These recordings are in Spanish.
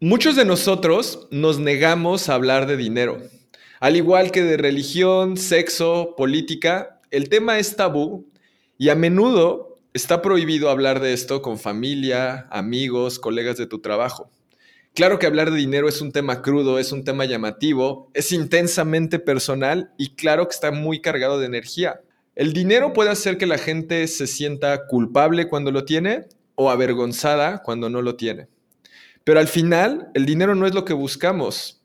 Muchos de nosotros nos negamos a hablar de dinero. Al igual que de religión, sexo, política, el tema es tabú y a menudo está prohibido hablar de esto con familia, amigos, colegas de tu trabajo. Claro que hablar de dinero es un tema crudo, es un tema llamativo, es intensamente personal y claro que está muy cargado de energía. El dinero puede hacer que la gente se sienta culpable cuando lo tiene o avergonzada cuando no lo tiene. Pero al final, el dinero no es lo que buscamos.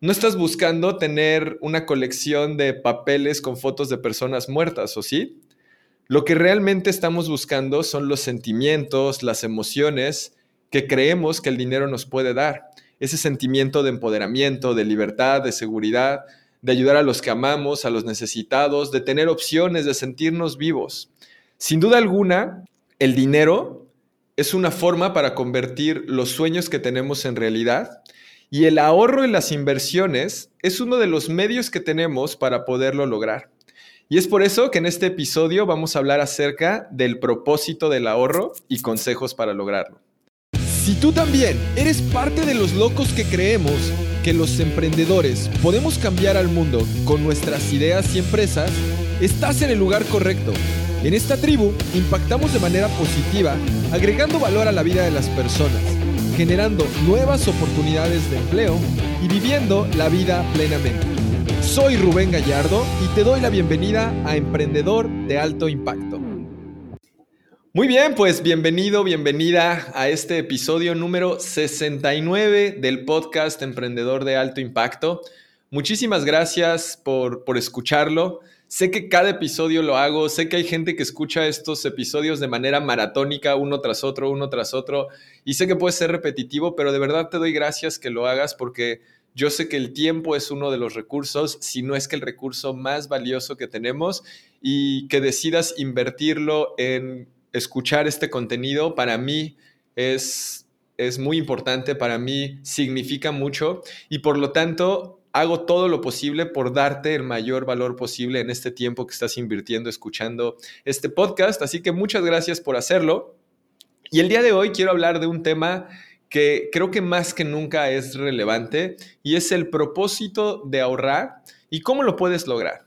No estás buscando tener una colección de papeles con fotos de personas muertas, ¿o sí? Lo que realmente estamos buscando son los sentimientos, las emociones que creemos que el dinero nos puede dar. Ese sentimiento de empoderamiento, de libertad, de seguridad, de ayudar a los que amamos, a los necesitados, de tener opciones, de sentirnos vivos. Sin duda alguna, el dinero es una forma para convertir los sueños que tenemos en realidad y el ahorro en las inversiones es uno de los medios que tenemos para poderlo lograr. Y es por eso que en este episodio vamos a hablar acerca del propósito del ahorro y consejos para lograrlo. Si tú también eres parte de los locos que creemos que los emprendedores podemos cambiar al mundo con nuestras ideas y empresas, estás en el lugar correcto. En esta tribu impactamos de manera positiva, agregando valor a la vida de las personas, generando nuevas oportunidades de empleo y viviendo la vida plenamente. Soy Rubén Gallardo y te doy la bienvenida a Emprendedor de Alto Impacto. Muy bien, pues bienvenido, bienvenida a este episodio número 69 del podcast Emprendedor de Alto Impacto. Muchísimas gracias por, por escucharlo. Sé que cada episodio lo hago, sé que hay gente que escucha estos episodios de manera maratónica, uno tras otro, uno tras otro, y sé que puede ser repetitivo, pero de verdad te doy gracias que lo hagas porque yo sé que el tiempo es uno de los recursos, si no es que el recurso más valioso que tenemos, y que decidas invertirlo en escuchar este contenido, para mí es, es muy importante, para mí significa mucho, y por lo tanto hago todo lo posible por darte el mayor valor posible en este tiempo que estás invirtiendo escuchando este podcast. Así que muchas gracias por hacerlo. Y el día de hoy quiero hablar de un tema que creo que más que nunca es relevante y es el propósito de ahorrar y cómo lo puedes lograr.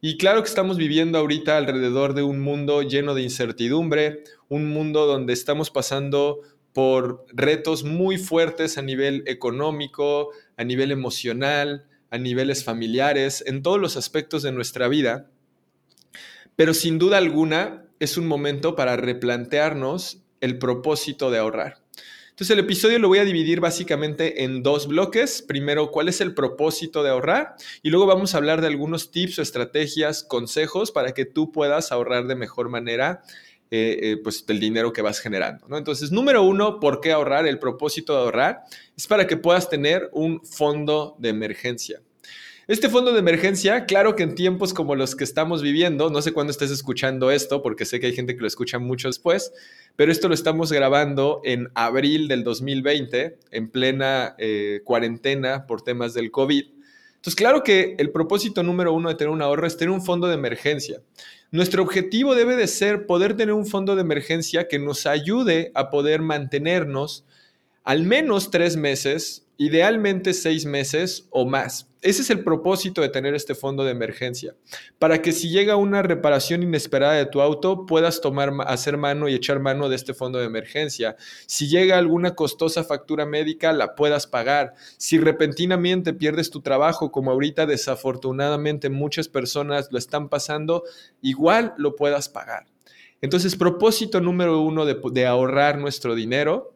Y claro que estamos viviendo ahorita alrededor de un mundo lleno de incertidumbre, un mundo donde estamos pasando por retos muy fuertes a nivel económico, a nivel emocional, a niveles familiares, en todos los aspectos de nuestra vida. Pero sin duda alguna es un momento para replantearnos el propósito de ahorrar. Entonces el episodio lo voy a dividir básicamente en dos bloques. Primero, cuál es el propósito de ahorrar y luego vamos a hablar de algunos tips o estrategias, consejos para que tú puedas ahorrar de mejor manera eh, eh, pues del dinero que vas generando. Entonces, número uno, ¿por qué ahorrar? El propósito de ahorrar es para que puedas tener un fondo de emergencia. Este fondo de emergencia, claro que en tiempos como los que estamos viviendo, no sé cuándo estés escuchando esto, porque sé que hay gente que lo escucha mucho después, pero esto lo estamos grabando en abril del 2020, en plena eh, cuarentena por temas del COVID. Entonces, claro que el propósito número uno de tener un ahorro es tener un fondo de emergencia. Nuestro objetivo debe de ser poder tener un fondo de emergencia que nos ayude a poder mantenernos al menos tres meses, idealmente seis meses o más. Ese es el propósito de tener este fondo de emergencia, para que si llega una reparación inesperada de tu auto, puedas tomar, hacer mano y echar mano de este fondo de emergencia. Si llega alguna costosa factura médica, la puedas pagar. Si repentinamente pierdes tu trabajo, como ahorita desafortunadamente muchas personas lo están pasando, igual lo puedas pagar. Entonces, propósito número uno de, de ahorrar nuestro dinero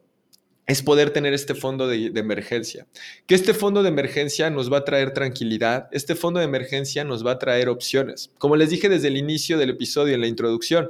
es poder tener este fondo de, emergencia. Que este fondo de emergencia nos va a traer tranquilidad, este fondo de emergencia nos va a traer opciones. Como les dije desde el inicio del episodio, en la introducción,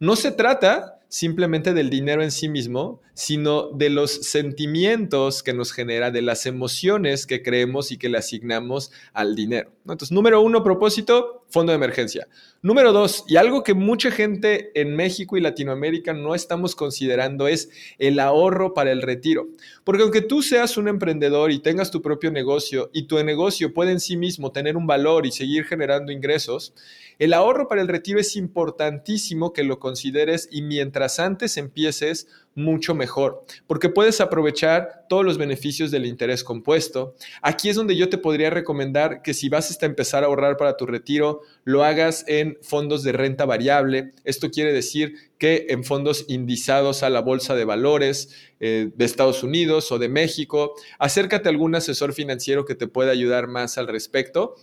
no se trata simplemente del dinero en sí mismo, sino de los sentimientos que nos genera, de las emociones que creemos y que le asignamos al dinero. Entonces, número uno, propósito, fondo de emergencia. Número dos, y algo que mucha gente en México y Latinoamérica no estamos considerando es el ahorro para el retiro. Porque aunque tú seas un emprendedor y tengas tu propio negocio y tu negocio puede en sí mismo tener un valor y seguir generando ingresos, el ahorro para el retiro es importantísimo que lo consideres y mientras antes empieces mucho mejor, porque puedes aprovechar todos los beneficios del interés compuesto. Aquí es donde yo te podría recomendar que si vas a empezar a ahorrar para tu retiro, lo hagas en fondos de renta variable. Esto quiere decir que en fondos indizados a la bolsa de valores eh, de Estados Unidos o de México. Acércate a algún asesor financiero que te pueda ayudar más al respecto.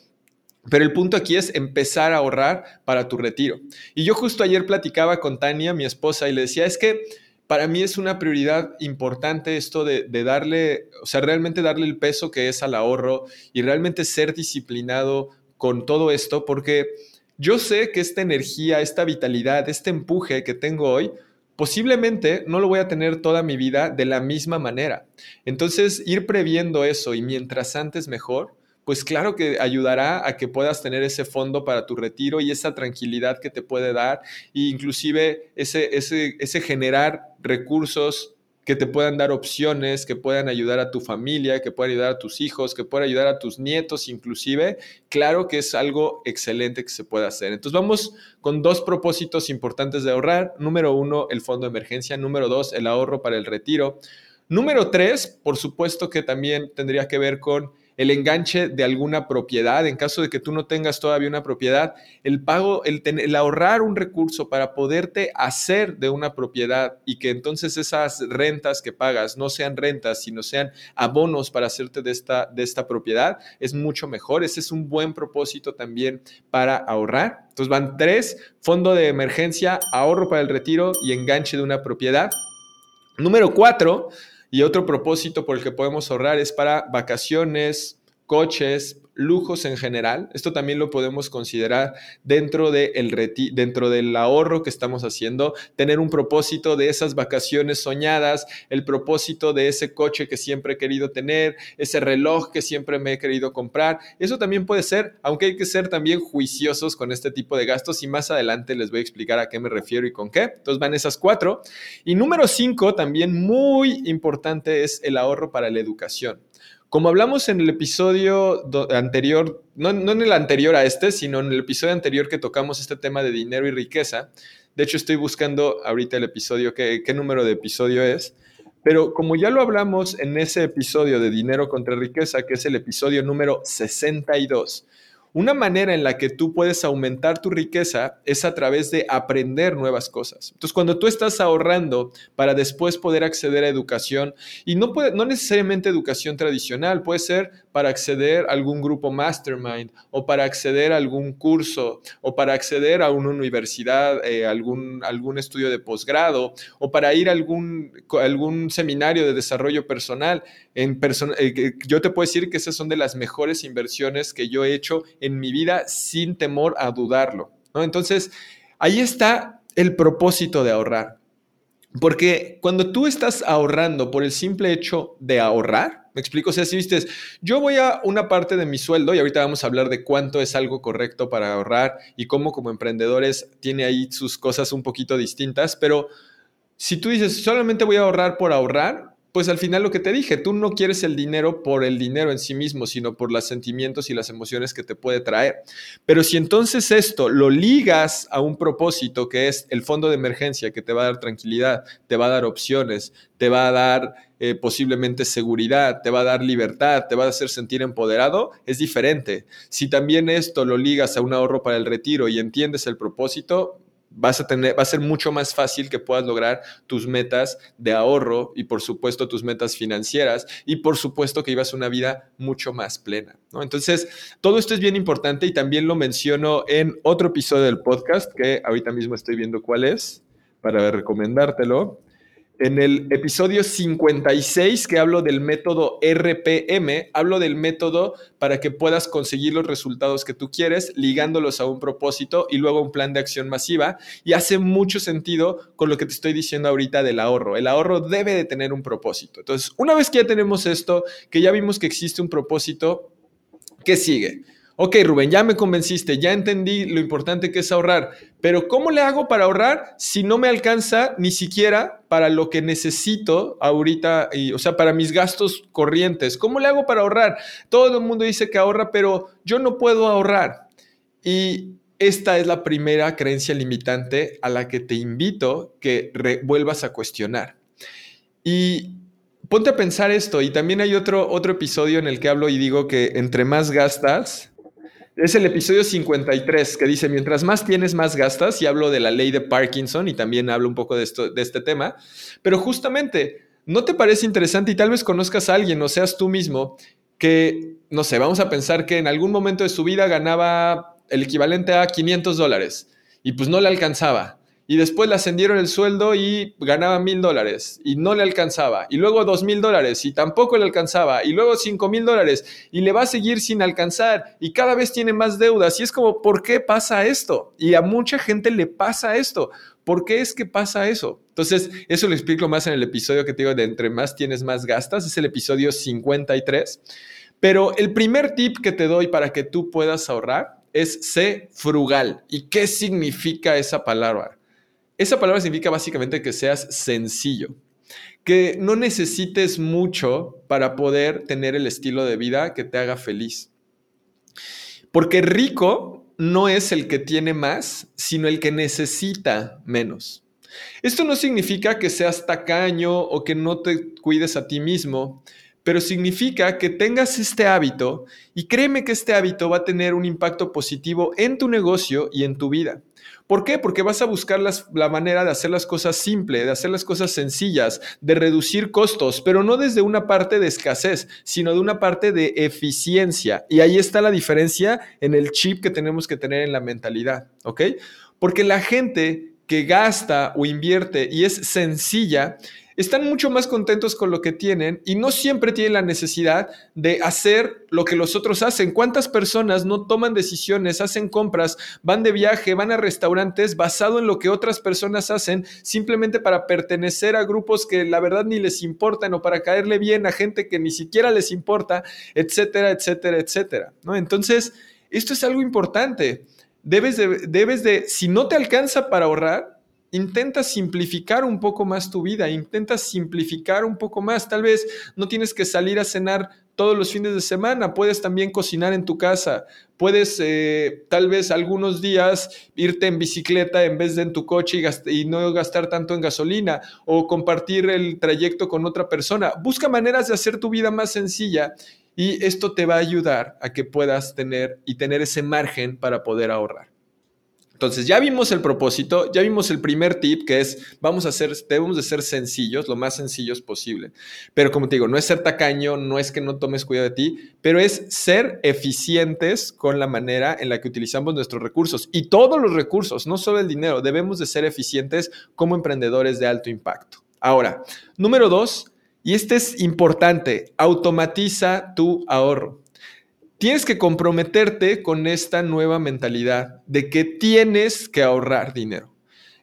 Pero el punto aquí es empezar a ahorrar para tu retiro. Y yo justo ayer platicaba con Tania, mi esposa, y le decía, es que para mí es una prioridad importante esto de, darle, o sea, realmente darle el peso que es al ahorro y realmente ser disciplinado con todo esto, porque yo sé que esta energía, esta vitalidad, este empuje que tengo hoy, posiblemente no lo voy a tener toda mi vida de la misma manera. Entonces, ir previendo eso y mientras antes mejor, pues claro que ayudará a que puedas tener ese fondo para tu retiro y esa tranquilidad que te puede dar e inclusive ese, ese, ese generar recursos que te puedan dar opciones, que puedan ayudar a tu familia, que puedan ayudar a tus hijos, que puedan ayudar a tus nietos inclusive, claro que es algo excelente que se puede hacer. Entonces vamos con dos propósitos importantes de ahorrar. Número uno, el fondo de emergencia. Número dos, el ahorro para el retiro. Número tres, por supuesto que también tendría que ver con el enganche de alguna propiedad, en caso de que tú no tengas todavía una propiedad, el pago, el, ahorrar un recurso para poderte hacer de una propiedad y que entonces esas rentas que pagas no sean rentas, sino sean abonos para hacerte de esta, de esta propiedad, es mucho mejor. Ese es un buen propósito también para ahorrar. Entonces van tres, fondo de emergencia, ahorro para el retiro y enganche de una propiedad. Número cuatro, y otro propósito por el que podemos ahorrar es para vacaciones, coches, lujos en general. Esto también lo podemos considerar dentro, de el dentro del ahorro que estamos haciendo, tener un propósito de esas vacaciones soñadas, el propósito de ese coche que siempre he querido tener, ese reloj que siempre me he querido comprar. Eso también puede ser, aunque hay que ser también juiciosos con este tipo de gastos y más adelante les voy a explicar a qué me refiero y con qué. Entonces van esas cuatro. Y número cinco, también muy importante, es el ahorro para la educación. Como hablamos en el episodio anterior, no, en el anterior a este, sino en el episodio anterior que tocamos este tema de dinero y riqueza, de hecho estoy buscando ahorita el episodio, qué, qué número de episodio es, pero como ya lo hablamos en ese episodio de dinero contra riqueza, que es el episodio número 62, una manera en la que tú puedes aumentar tu riqueza es a través de aprender nuevas cosas. Entonces, cuando tú estás ahorrando para después poder acceder a educación, y no, puede, no necesariamente educación tradicional, puede ser para acceder a algún grupo mastermind o para acceder a algún curso o para acceder a una universidad, eh, algún, algún estudio de posgrado o para ir a algún, algún seminario de desarrollo personal. En eh, yo te puedo decir que esas son de las mejores inversiones que yo he hecho en mi vida sin temor a dudarlo. Entonces, ahí está el propósito de ahorrar. Porque cuando tú estás ahorrando por el simple hecho de ahorrar, me explico, o sea, si viste, yo voy a una parte de mi sueldo y ahorita vamos a hablar de cuánto es algo correcto para ahorrar y cómo como emprendedores tiene ahí sus cosas un poquito distintas, pero si tú dices, solamente voy a ahorrar por ahorrar, pues al final lo que te dije, tú no quieres el dinero por el dinero en sí mismo, sino por los sentimientos y las emociones que te puede traer. Pero si entonces esto lo ligas a un propósito que es el fondo de emergencia que te va a dar tranquilidad, te va a dar opciones, te va a dar eh, posiblemente seguridad, te va a dar libertad, te va a hacer sentir empoderado, es diferente. Si también esto lo ligas a un ahorro para el retiro y entiendes el propósito, vas a tener, va a ser mucho más fácil que puedas lograr tus metas de ahorro y por supuesto tus metas financieras y por supuesto que ibas una vida mucho más plena. ¿no? Entonces, todo esto es bien importante y también lo menciono en otro episodio del podcast que ahorita mismo estoy viendo cuál es para recomendártelo en el episodio 56 que hablo del método RPM, hablo del método para que puedas conseguir los resultados que tú quieres, ligándolos a un propósito y luego un plan de acción masiva. Y hace mucho sentido con lo que te estoy diciendo ahorita del ahorro. El ahorro debe de tener un propósito. Entonces, una vez que ya tenemos esto, que ya vimos que existe un propósito, ¿qué sigue? Ok, Rubén, ya me convenciste, ya entendí lo importante que es ahorrar, pero ¿cómo le hago para ahorrar si no me alcanza ni siquiera para lo que necesito ahorita, y, o sea, para mis gastos corrientes? ¿Cómo le hago para ahorrar? Todo el mundo dice que ahorra, pero yo no puedo ahorrar. Y esta es la primera creencia limitante a la que te invito que vuelvas a cuestionar. Y ponte a pensar esto, y también hay otro, otro episodio en el que hablo y digo que entre más gastas, es el episodio 53 que dice, mientras más tienes, más gastas, y hablo de la ley de Parkinson y también hablo un poco de, este tema, pero justamente, ¿no te parece interesante y tal vez conozcas a alguien o seas tú mismo que, no sé, vamos a pensar que en algún momento de su vida ganaba el equivalente a 500 dólares y pues no le alcanzaba y después le ascendieron el sueldo y ganaba mil dólares y no le alcanzaba, y luego dos mil dólares y tampoco le alcanzaba, y luego cinco mil dólares y le va a seguir sin alcanzar y cada vez tiene más deudas y es como, ¿por qué pasa esto? Y a mucha gente le pasa esto. ¿Por qué es que pasa eso? Entonces, eso lo explico más en el episodio que te digo de entre más tienes, más gastas, es el episodio 53. Pero el primer tip que te doy para que tú puedas ahorrar es ser frugal. ¿Y qué significa esa palabra? Esa palabra significa básicamente que seas sencillo, que no necesites mucho para poder tener el estilo de vida que te haga feliz. Porque rico no es el que tiene más, sino el que necesita menos. Esto no significa que seas tacaño o que no te cuides a ti mismo, pero significa que tengas este hábito y créeme que este hábito va a tener un impacto positivo en tu negocio y en tu vida. ¿Por qué? Porque vas a buscar la manera de hacer las cosas simples, de hacer las cosas sencillas, de reducir costos, pero no desde una parte de escasez, sino de una parte de eficiencia. Y ahí está la diferencia en el chip que tenemos que tener en la mentalidad, ¿ok? Porque la gente que gasta o invierte y es sencilla, están mucho más contentos con lo que tienen y no siempre tienen la necesidad de hacer lo que los otros hacen. ¿Cuántas personas no toman decisiones, hacen compras, van de viaje, van a restaurantes basado en lo que otras personas hacen simplemente para pertenecer a grupos que la verdad ni les importan o para caerle bien a gente que ni siquiera les importa, etcétera, etcétera, etcétera? ¿no? Entonces, esto es algo importante. Debes de, debes de, si no te alcanza para ahorrar, Intenta simplificar un poco más tu vida, intenta simplificar un poco más. Tal vez no tienes que salir a cenar todos los fines de semana, puedes también cocinar en tu casa, puedes eh, tal vez algunos días irte en bicicleta en vez de en tu coche y, y no gastar tanto en gasolina o compartir el trayecto con otra persona. Busca maneras de hacer tu vida más sencilla y esto te va a ayudar a que puedas tener y tener ese margen para poder ahorrar. Entonces, ya vimos el propósito, ya vimos el primer tip que es, vamos a hacer, debemos de ser sencillos, lo más sencillos posible. Pero como te digo, no es ser tacaño, no es que no tomes cuidado de ti, pero es ser eficientes con la manera en la que utilizamos nuestros recursos. Y todos los recursos, no solo el dinero, debemos de ser eficientes como emprendedores de alto impacto. Ahora, número dos, y este es importante, automatiza tu ahorro tienes que comprometerte con esta nueva mentalidad de que tienes que ahorrar dinero.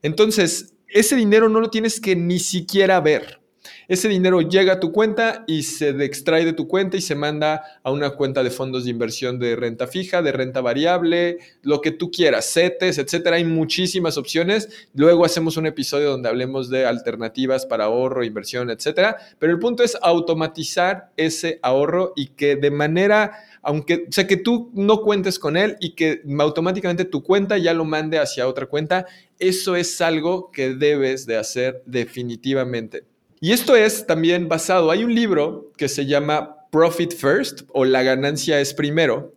Entonces, ese dinero no lo tienes que ni siquiera ver. Ese dinero llega a tu cuenta y se extrae de tu cuenta y se manda a una cuenta de fondos de inversión de renta fija, de renta variable, lo que tú quieras, CETES, etcétera. Hay muchísimas opciones. Luego hacemos un episodio donde hablemos de alternativas para ahorro, inversión, etcétera. Pero el punto es automatizar ese ahorro y que de manera aunque, sea, que tú no cuentes con él y que automáticamente tu cuenta ya lo mande hacia otra cuenta, eso es algo que debes de hacer definitivamente. Y esto es también basado, hay un libro que se llama Profit First o La ganancia es primero.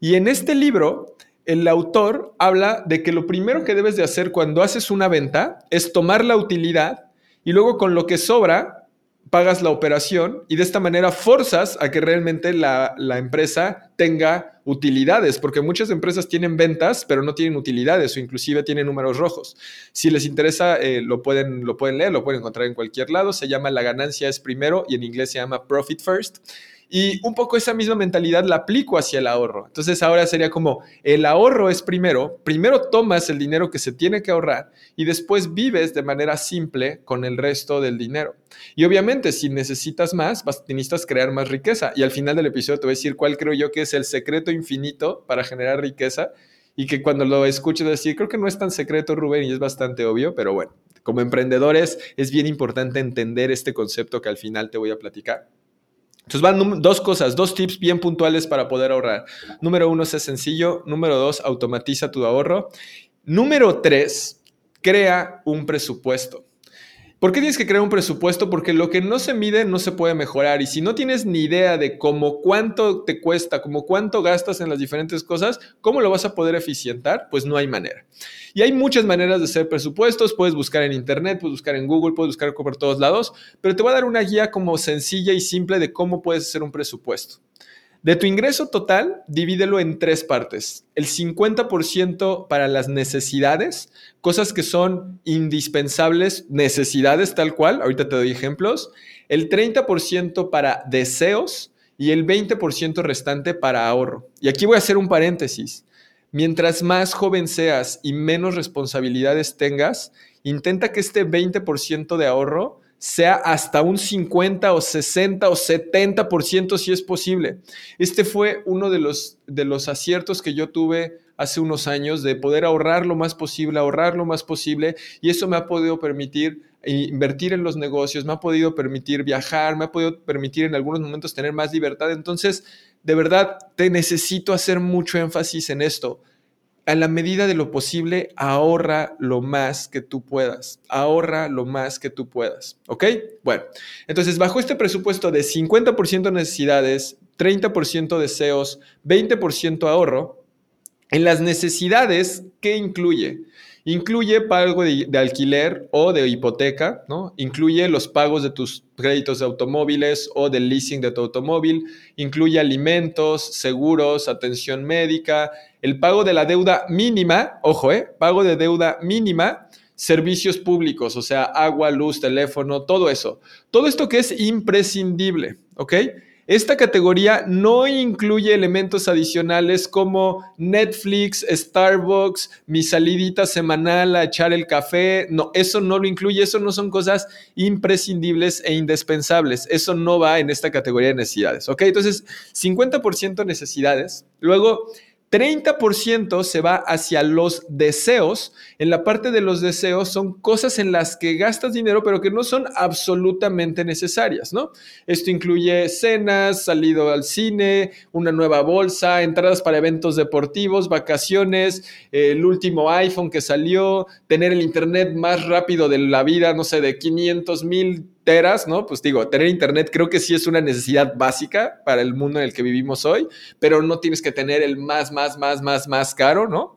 Y en este libro, el autor habla de que lo primero que debes de hacer cuando haces una venta es tomar la utilidad y luego con lo que sobra pagas la operación y de esta manera forzas a que realmente la, empresa tenga utilidades, porque muchas empresas tienen ventas, pero no tienen utilidades o inclusive tienen números rojos. Si les interesa, eh, lo, pueden, lo pueden leer, lo pueden encontrar en cualquier lado. Se llama La ganancia es primero y en inglés se llama Profit First. Y un poco esa misma mentalidad la aplico hacia el ahorro. Entonces ahora sería como, el ahorro es primero, primero tomas el dinero que se tiene que ahorrar y después vives de manera simple con el resto del dinero. Y obviamente si necesitas más, vas, necesitas crear más riqueza. Y al final del episodio te voy a decir cuál creo yo que es el secreto infinito para generar riqueza y que cuando lo escuches decir, creo que no es tan secreto, Rubén, y es bastante obvio, pero bueno, como emprendedores es bien importante entender este concepto que al final te voy a platicar. Entonces van dos cosas, dos tips bien puntuales para poder ahorrar. Número uno, es sencillo. Número dos, automatiza tu ahorro. Número tres, crea un presupuesto. ¿Por qué tienes que crear un presupuesto? Porque lo que no se mide no se puede mejorar. Y si no tienes ni idea de cómo cuánto te cuesta, cómo cuánto gastas en las diferentes cosas, ¿cómo lo vas a poder eficientar? Pues no hay manera. Y hay muchas maneras de hacer presupuestos. Puedes buscar en Internet, puedes buscar en Google, puedes buscar por todos lados, pero te voy a dar una guía como sencilla y simple de cómo puedes hacer un presupuesto. De tu ingreso total, divídelo en tres partes. El 50% para las necesidades, cosas que son indispensables, necesidades tal cual, ahorita te doy ejemplos. El 30% para deseos y el 20% restante para ahorro. Y aquí voy a hacer un paréntesis. Mientras más joven seas y menos responsabilidades tengas, intenta que este 20% de ahorro sea hasta un 50 o 60 o 70% si es posible. Este fue uno de los, de los aciertos que yo tuve hace unos años de poder ahorrar lo más posible, ahorrar lo más posible y eso me ha podido permitir invertir en los negocios, me ha podido permitir viajar, me ha podido permitir en algunos momentos tener más libertad. Entonces, de verdad, te necesito hacer mucho énfasis en esto a la medida de lo posible, ahorra lo más que tú puedas. Ahorra lo más que tú puedas. ¿Ok? Bueno, entonces bajo este presupuesto de 50% necesidades, 30% deseos, 20% ahorro, en las necesidades, ¿qué incluye? Incluye pago de, alquiler o de hipoteca, ¿no? Incluye los pagos de tus créditos de automóviles o del leasing de tu automóvil, incluye alimentos, seguros, atención médica, el pago de la deuda mínima, ojo, ¿eh? Pago de deuda mínima, servicios públicos, o sea, agua, luz, teléfono, todo eso. Todo esto que es imprescindible, ¿ok? Esta categoría no incluye elementos adicionales como Netflix, Starbucks, mi salidita semanal a echar el café. No, eso no lo incluye. Eso no son cosas imprescindibles e indispensables. Eso no va en esta categoría de necesidades. ¿Ok? Entonces, 50% necesidades. Luego, 30% se va hacia los deseos. En la parte de los deseos son cosas en las que gastas dinero, pero que no son absolutamente necesarias, ¿no? Esto incluye cenas, salido al cine, una nueva bolsa, entradas para eventos deportivos, vacaciones, el último iPhone que salió, tener el internet más rápido de la vida, no sé, de 500 mil teras, ¿no? Pues digo, tener internet creo que sí es una necesidad básica para el mundo en el que vivimos hoy, pero no tienes que tener el más, más, más, más, más caro, ¿no?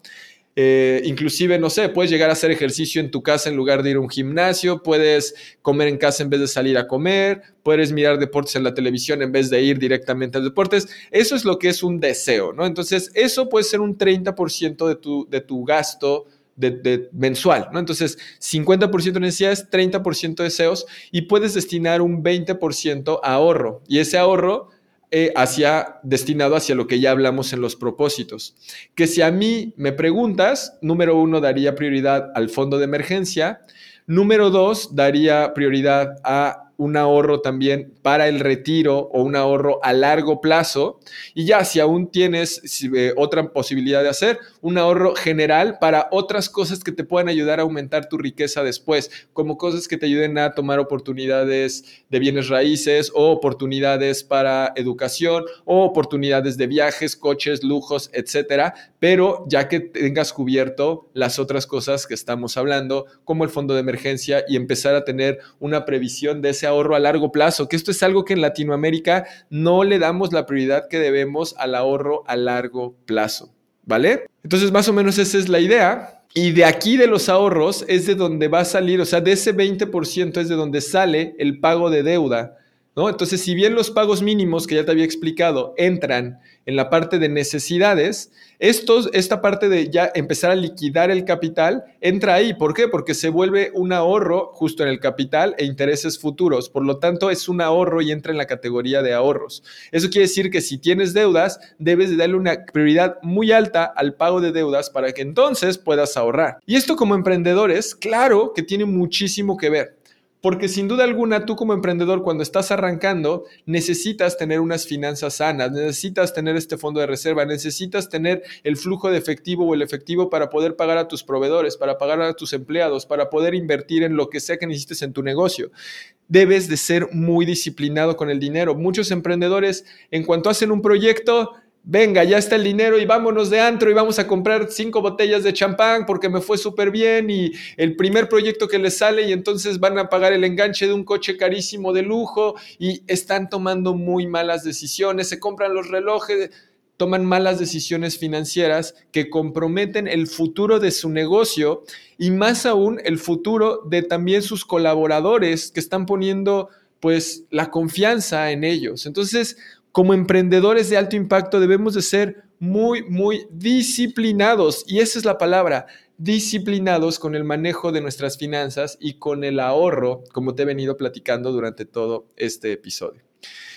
Eh, inclusive, no sé, puedes llegar a hacer ejercicio en tu casa en lugar de ir a un gimnasio, puedes comer en casa en vez de salir a comer, puedes mirar deportes en la televisión en vez de ir directamente a deportes. Eso es lo que es un deseo, ¿no? Entonces, eso puede ser un 30% de tu, de tu gasto de, mensual. Entonces, 50% necesidades, 30% deseos y puedes destinar un 20% a ahorro. Y ese ahorro eh, hacia, destinado hacia lo que ya hablamos en los propósitos. Que si a mí me preguntas, número uno, daría prioridad al fondo de emergencia. Número dos, daría prioridad a un ahorro también para el retiro o un ahorro a largo plazo. Y ya, si aún tienes eh, otra posibilidad de hacer, un ahorro general para otras cosas que te puedan ayudar a aumentar tu riqueza después, como cosas que te ayuden a tomar oportunidades de bienes raíces o oportunidades para educación o oportunidades de viajes, coches, lujos, etcétera. Pero ya que tengas cubierto las otras cosas que estamos hablando, como el fondo de emergencia y empezar a tener una previsión de ese ahorro a largo plazo, que esto es algo que en Latinoamérica no le damos la prioridad que debemos al ahorro a largo plazo, ¿vale? Entonces, más o menos esa es la idea. Y de aquí de los ahorros es de donde va a salir, o sea, de ese 20% es de donde sale el pago de deuda, ¿no? Entonces, si bien los pagos mínimos que ya te había explicado entran en la parte de necesidades, esta parte de ya empezar a liquidar el capital entra ahí. ¿Por qué? Porque se vuelve un ahorro justo en el capital e intereses futuros. Por lo tanto, es un ahorro y entra en la categoría de ahorros. Eso quiere decir que si tienes deudas, debes de darle una prioridad muy alta al pago de deudas para que entonces puedas ahorrar. Y esto como emprendedores, claro que tiene muchísimo que ver. Porque sin duda alguna, tú como emprendedor, cuando estás arrancando, necesitas tener unas finanzas sanas, necesitas tener este fondo de reserva, necesitas tener el flujo de efectivo o el efectivo para poder pagar a tus proveedores, para pagar a tus empleados, para poder invertir en lo que sea que necesites en tu negocio. Debes de ser muy disciplinado con el dinero. Muchos emprendedores, en cuanto hacen un proyecto, venga, ya está el dinero y vámonos de antro y vamos a comprar cinco botellas de champán porque me fue súper bien y el primer proyecto que les sale y entonces van a pagar el enganche de un coche carísimo de lujo y están tomando muy malas decisiones, se compran los relojes, toman malas decisiones financieras que comprometen el futuro de su negocio y más aún el futuro de también sus colaboradores que están poniendo pues la confianza en ellos. Entonces, como emprendedores de alto impacto debemos de ser muy, muy disciplinados. Y esa es la palabra, disciplinados con el manejo de nuestras finanzas y con el ahorro, como te he venido platicando durante todo este episodio.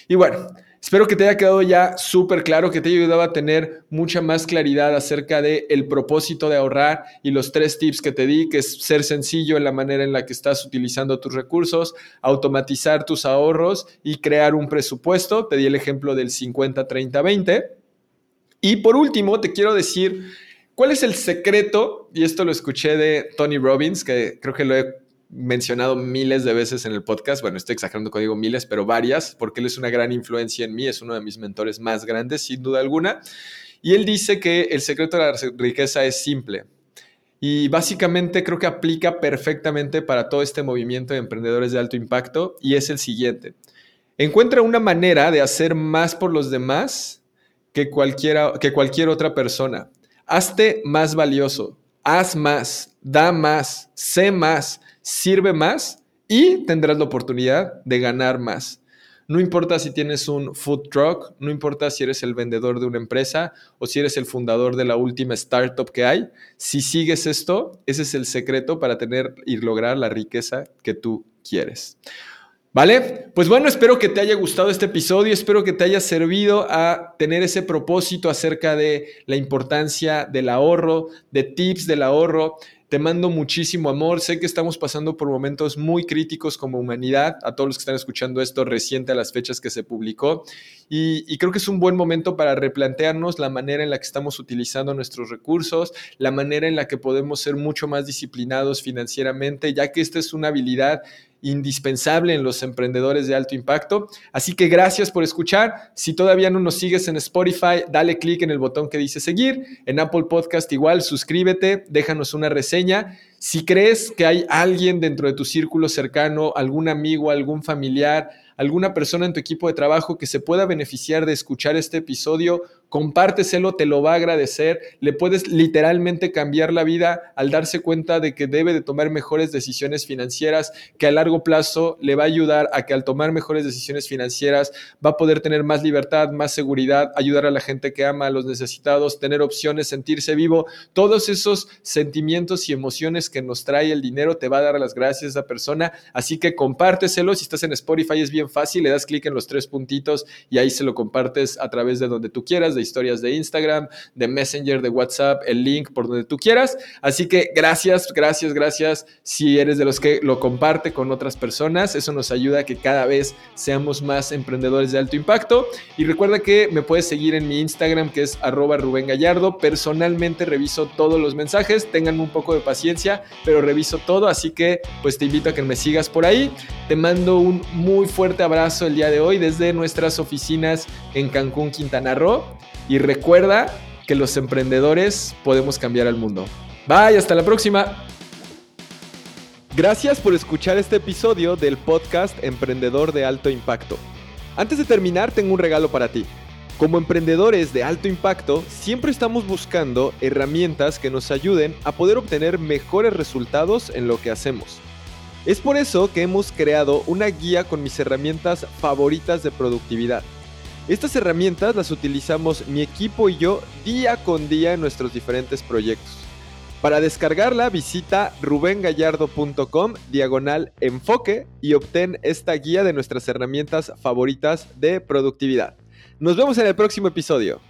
Y bueno, espero que te haya quedado ya súper claro, que te haya ayudado a tener mucha más claridad acerca del el propósito de ahorrar y los tres tips que te di, que es ser sencillo en la manera en la que estás utilizando tus recursos, automatizar tus ahorros y crear un presupuesto. Te di el ejemplo del 50-30-20. Y por último, te quiero decir cuál es el secreto, y esto lo escuché de Tony Robbins, que creo que lo he mencionado miles de veces en el podcast. Bueno, estoy exagerando cuando digo miles, pero varias, porque él es una gran influencia en mí, es uno de mis mentores más grandes, sin duda alguna. Y él dice que el secreto de la riqueza es simple. Y básicamente creo que aplica perfectamente para todo este movimiento de emprendedores de alto impacto y es el siguiente. Encuentra una manera de hacer más por los demás que, cualquiera, que cualquier otra persona. Hazte más valioso, haz más, da más, sé más, sirve más y tendrás la oportunidad de ganar más. No importa si tienes un food truck, no importa si eres el vendedor de una empresa o si eres el fundador de la última startup que hay, si sigues esto, ese es el secreto para tener y lograr la riqueza que tú quieres. ¿Vale? Pues bueno, espero que te haya gustado este episodio, espero que te haya servido a tener ese propósito acerca de la importancia del ahorro, de tips del ahorro. Te mando muchísimo amor. Sé que estamos pasando por momentos muy críticos como humanidad, a todos los que están escuchando esto reciente a las fechas que se publicó. Y, creo que es un buen momento para replantearnos la manera en la que estamos utilizando nuestros recursos, la manera en la que podemos ser mucho más disciplinados financieramente, ya que esta es una habilidad indispensable en los emprendedores de alto impacto. Así que gracias por escuchar. Si todavía no nos sigues en Spotify, dale clic en el botón que dice seguir. En Apple Podcast igual, suscríbete, déjanos una reseña. Si crees que hay alguien dentro de tu círculo cercano, algún amigo, algún familiar, alguna persona en tu equipo de trabajo que se pueda beneficiar de escuchar este episodio, compárteselo, te lo va a agradecer, le puedes literalmente cambiar la vida al darse cuenta de que debe de tomar mejores decisiones financieras, que a largo plazo le va a ayudar a que al tomar mejores decisiones financieras va a poder tener más libertad, más seguridad, ayudar a la gente que ama, a los necesitados, tener opciones, sentirse vivo, todos esos sentimientos y emociones que nos trae el dinero te va a dar las gracias a esa persona, así que compárteselo, si estás en Spotify es bien fácil, le das clic en los tres puntitos y ahí se lo compartes a través de donde tú quieras de historias de Instagram, de Messenger, de WhatsApp, el link por donde tú quieras. Así que gracias, gracias, gracias si eres de los que lo comparte con otras personas. Eso nos ayuda a que cada vez seamos más emprendedores de alto impacto. Y recuerda que me puedes seguir en mi Instagram que es arroba Rubén Gallardo. Personalmente reviso todos los mensajes. Tengan un poco de paciencia, pero reviso todo. Así que pues te invito a que me sigas por ahí. Te mando un muy fuerte abrazo el día de hoy desde nuestras oficinas en Cancún, Quintana Roo. Y recuerda que los emprendedores podemos cambiar al mundo. Bye, hasta la próxima. Gracias por escuchar este episodio del podcast Emprendedor de Alto Impacto. Antes de terminar, tengo un regalo para ti. Como emprendedores de alto impacto, siempre estamos buscando herramientas que nos ayuden a poder obtener mejores resultados en lo que hacemos. Es por eso que hemos creado una guía con mis herramientas favoritas de productividad estas herramientas las utilizamos mi equipo y yo día con día en nuestros diferentes proyectos. Para descargarla visita rubengallardo.com diagonal enfoque y obtén esta guía de nuestras herramientas favoritas de productividad. Nos vemos en el próximo episodio.